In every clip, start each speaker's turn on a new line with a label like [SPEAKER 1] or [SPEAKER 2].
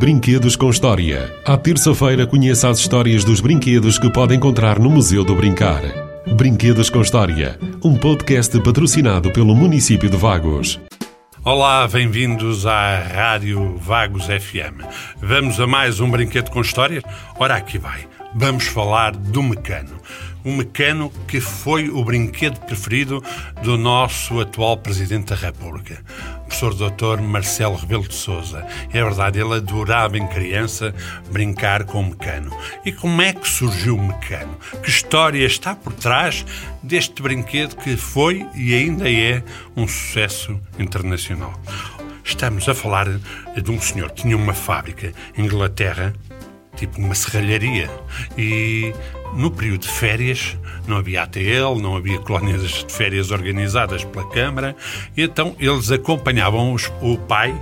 [SPEAKER 1] Brinquedos com História. À terça-feira, conheça as histórias dos brinquedos que pode encontrar no Museu do Brincar. Brinquedos com História, um podcast patrocinado pelo município de Vagos.
[SPEAKER 2] Olá, bem-vindos à Rádio Vagos FM. Vamos a mais um Brinquedo com História? Ora, aqui vai. Vamos falar do Mecano. O Mecano que foi o brinquedo preferido do nosso atual Presidente da República, professor Dr. Marcelo Rebelo de Sousa. É verdade, ele adorava em criança brincar com o Mecano. E como é que surgiu o Mecano? Que história está por trás deste brinquedo que foi e ainda é um sucesso internacional? Estamos a falar de um senhor que tinha uma fábrica em Inglaterra tipo uma serralharia. E no período de férias não havia ATL, não havia colónias de férias organizadas pela Câmara, então eles acompanhavam os, o pai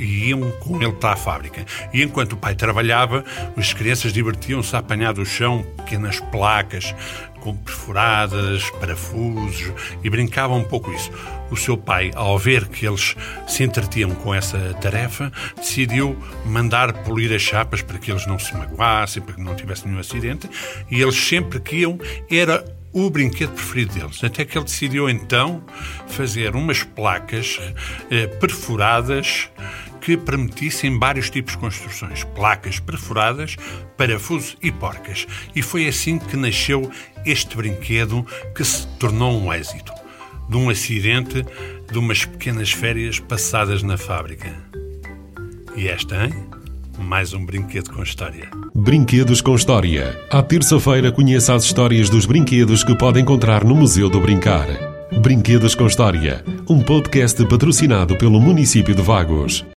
[SPEAKER 2] e iam com ele para a fábrica. E enquanto o pai trabalhava, as crianças divertiam-se a apanhar do chão pequenas placas com perfuradas, parafusos e brincavam um pouco isso. O seu pai, ao ver que eles se entretiam com essa tarefa, decidiu mandar polir as chapas para que eles não se magoassem, para que não tivesse nenhum acidente, e eles sempre que iam, era o brinquedo preferido deles. Até que ele decidiu então fazer umas placas eh, perfuradas que permitissem vários tipos de construções, placas perfuradas, parafusos e porcas. E foi assim que nasceu este brinquedo que se tornou um êxito, de um acidente de umas pequenas férias passadas na fábrica. E esta, hein? Mais um brinquedo com história.
[SPEAKER 1] Brinquedos com História. À terça-feira, conheça as histórias dos brinquedos que pode encontrar no Museu do Brincar. Brinquedos com História, um podcast patrocinado pelo município de Vagos.